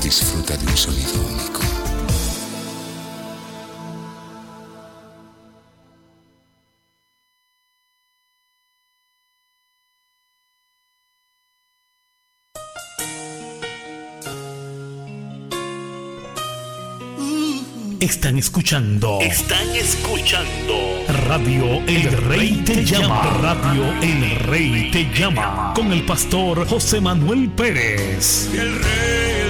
disfruta de un sonido único. Están escuchando. Están escuchando. Radio El Rey te llama. Radio El Rey te llama. Con el pastor José Manuel Pérez. El rey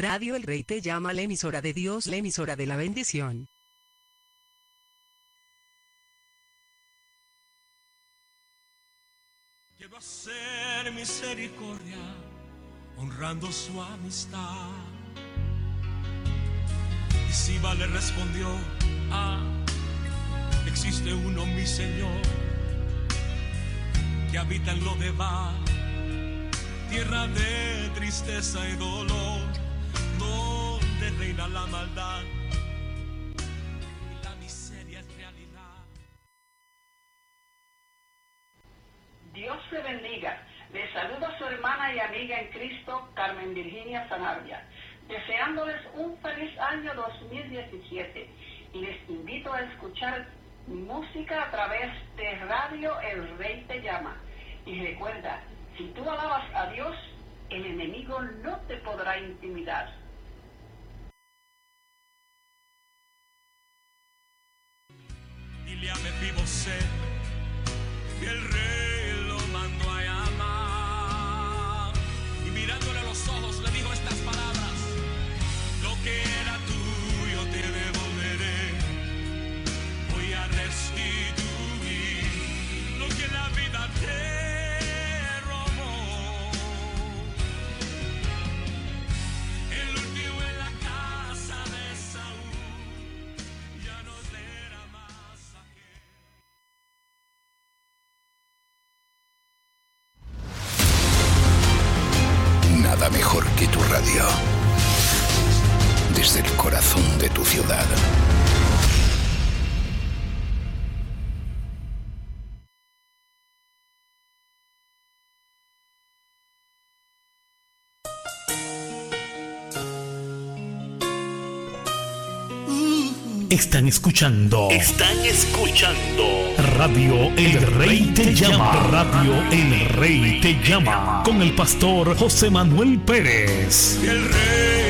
Radio El Rey te llama la emisora de Dios, la emisora de la bendición. Quiero hacer misericordia, honrando su amistad. Y Siba le respondió, ah, existe uno, mi Señor, que habita en lo de tierra de tristeza y dolor, reina la maldad. Dios te bendiga. Les saluda su hermana y amiga en Cristo, Carmen Virginia Sanabria, deseándoles un feliz año 2017 y les invito a escuchar música a través de Radio El Rey Te Llama. Y recuerda, si tú alabas a Dios, el enemigo no te podrá intimidar. Que el rey Desde el corazón de tu ciudad. Están escuchando. Están escuchando. Radio El Rey te llama. Radio El Rey te llama. Con el pastor José Manuel Pérez. El rey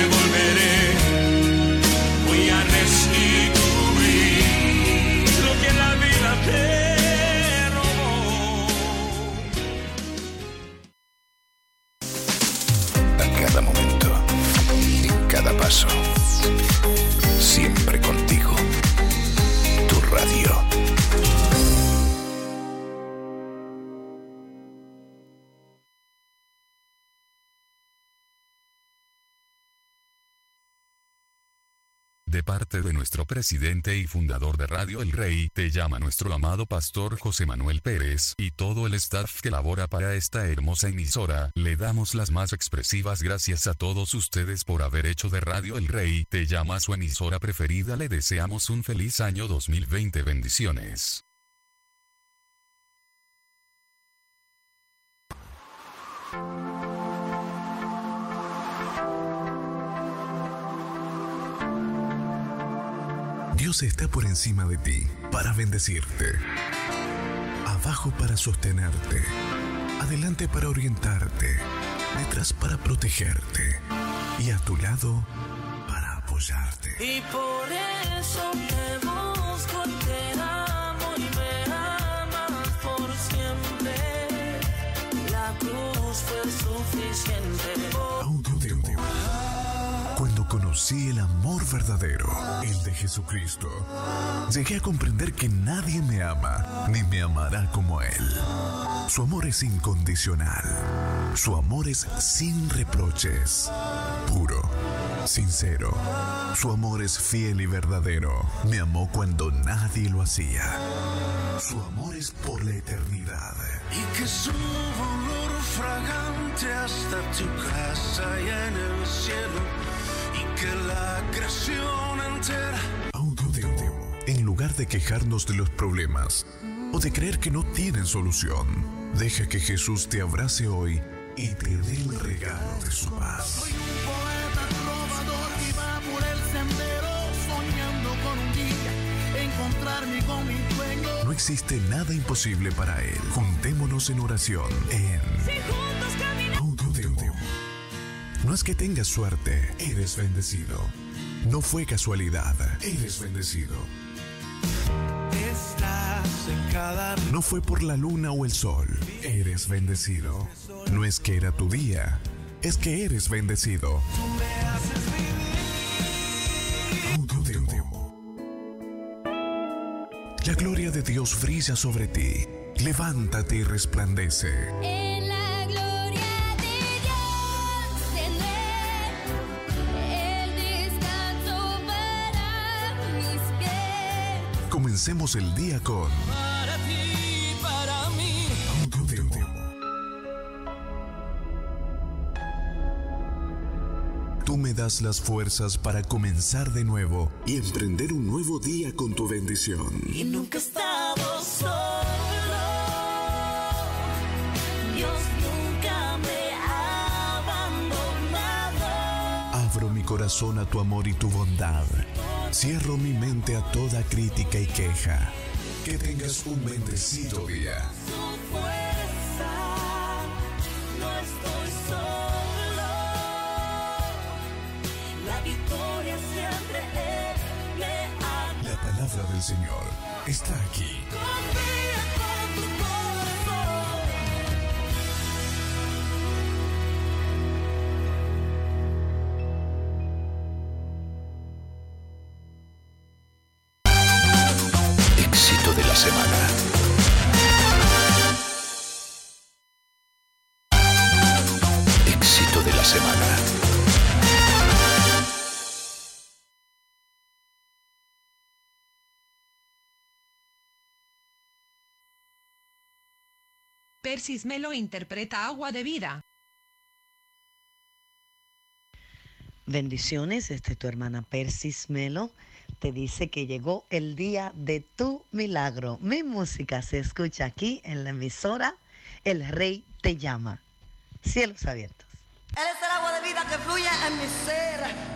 De nuestro presidente y fundador de Radio El Rey, te llama nuestro amado pastor José Manuel Pérez y todo el staff que labora para esta hermosa emisora. Le damos las más expresivas gracias a todos ustedes por haber hecho de Radio El Rey, te llama su emisora preferida. Le deseamos un feliz año 2020. Bendiciones. Dios está por encima de ti para bendecirte, abajo para sostenerte, adelante para orientarte, detrás para protegerte y a tu lado para apoyarte. Y por eso te busco, te amo y me amas por siempre. La cruz fue suficiente. Audio conocí el amor verdadero, el de Jesucristo, llegué a comprender que nadie me ama ni me amará como Él. Su amor es incondicional. Su amor es sin reproches. Puro, sincero. Su amor es fiel y verdadero. Me amó cuando nadie lo hacía. Su amor es por la eternidad. Y que su olor fragante hasta tu casa y en el cielo. Y que la creación entera Audio. En lugar de quejarnos de los problemas o de creer que no tienen solución, deja que Jesús te abrace hoy y te dé el regalo de su paz. poeta trovador que va por el sendero soñando con un día encontrarme con mi sueño. No existe nada imposible para Él. Juntémonos en oración en. No es que tengas suerte, eres bendecido. No fue casualidad, eres bendecido. estás en cada No fue por la luna o el sol, eres bendecido. No es que era tu día, es que eres bendecido. La gloria de Dios brilla sobre ti. Levántate y resplandece. Comencemos el día con Para ti, para mí. Tú me das las fuerzas para comenzar de nuevo y emprender un nuevo día con tu bendición. Y nunca he estado solo. Dios nunca me ha abandonado. Abro mi corazón a tu amor y tu bondad. Cierro mi mente a toda crítica y queja. Que tengas un bendecido día. Su fuerza, no estoy solo. La victoria siempre Él me ha La palabra del Señor está aquí. Persis Melo interpreta Agua de Vida. Bendiciones, este tu hermana Persis Melo te dice que llegó el día de tu milagro. Mi música se escucha aquí en la emisora El Rey te llama. Cielos abiertos. Él es el agua de vida que fluye en mi ser.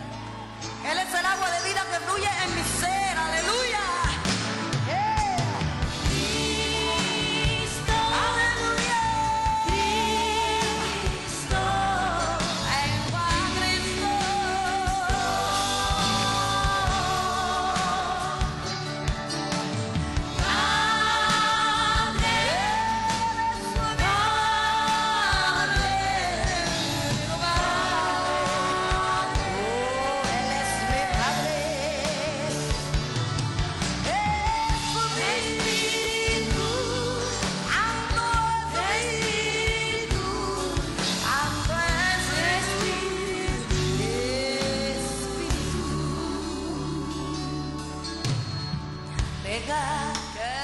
llegar.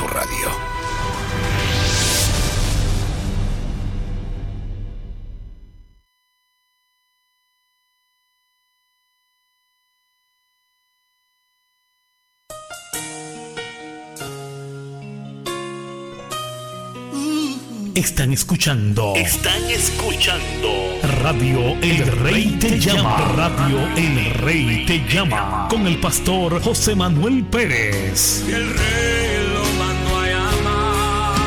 Tu radio. Están escuchando Están escuchando Radio El Rey Te Llama. Radio El Rey Te Llama. Con el pastor José Manuel Pérez. El rey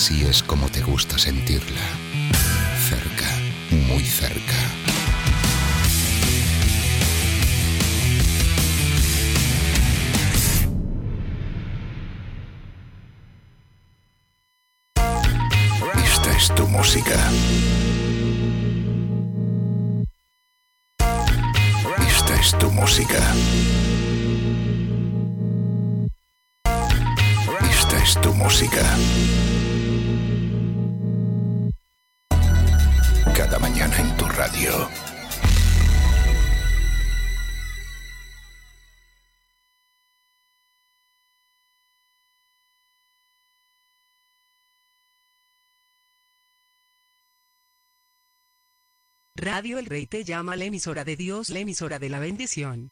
Así es como te gusta sentirla. Cerca, muy cerca. Esta es tu música. Esta es tu música. Esta es tu música. Radio El Rey te llama la emisora de Dios, la emisora de la bendición.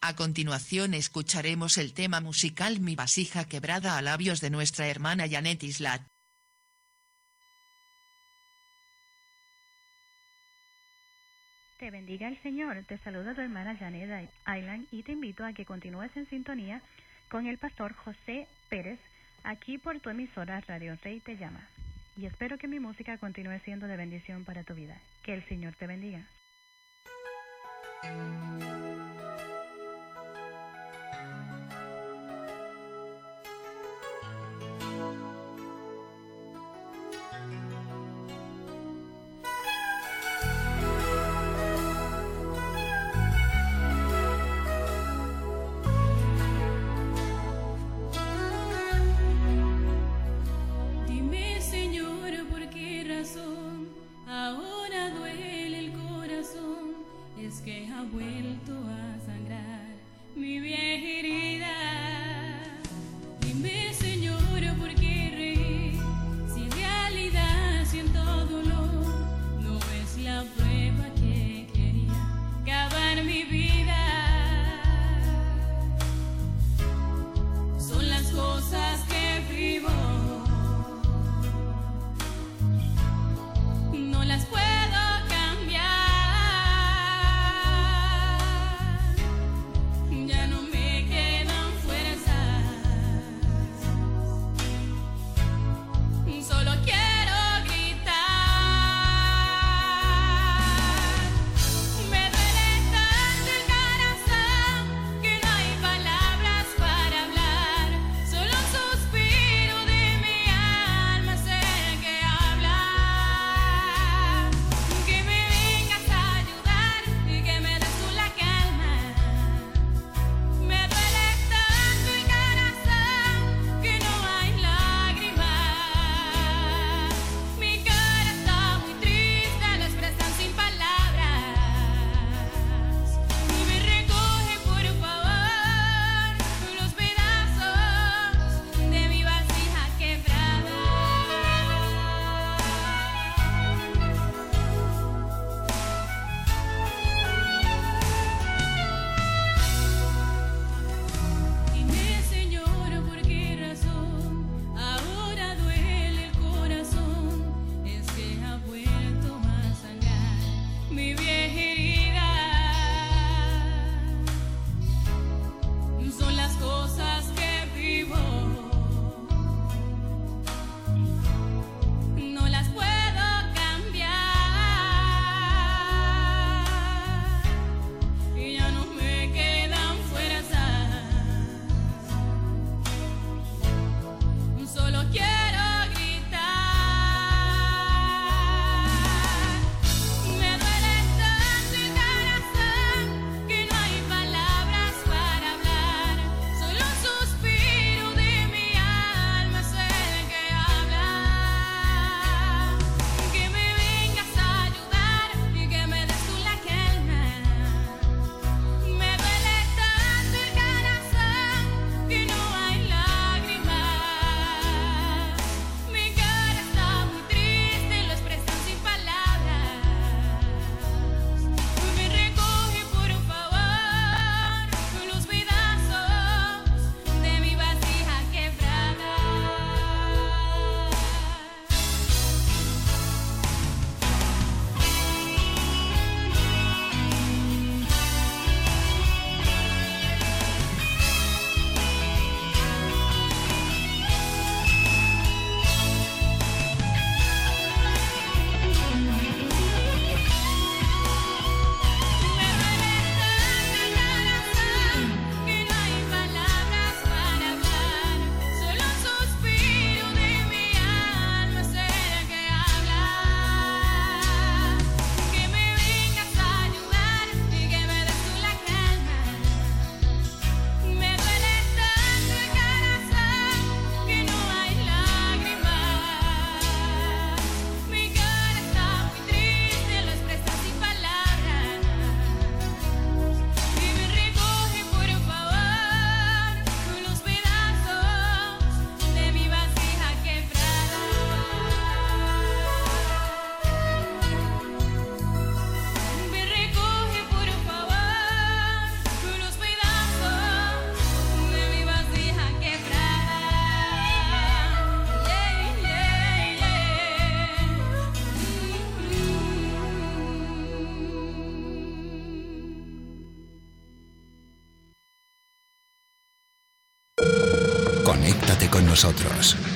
A continuación escucharemos el tema musical Mi vasija quebrada a labios de nuestra hermana Janet Islat. Te bendiga el Señor. Te saluda tu hermana Janet Island y te invito a que continúes en sintonía con el pastor José Pérez aquí por tu emisora Radio Rey Te Llama. Y espero que mi música continúe siendo de bendición para tu vida. Que el Señor te bendiga. Nosotros.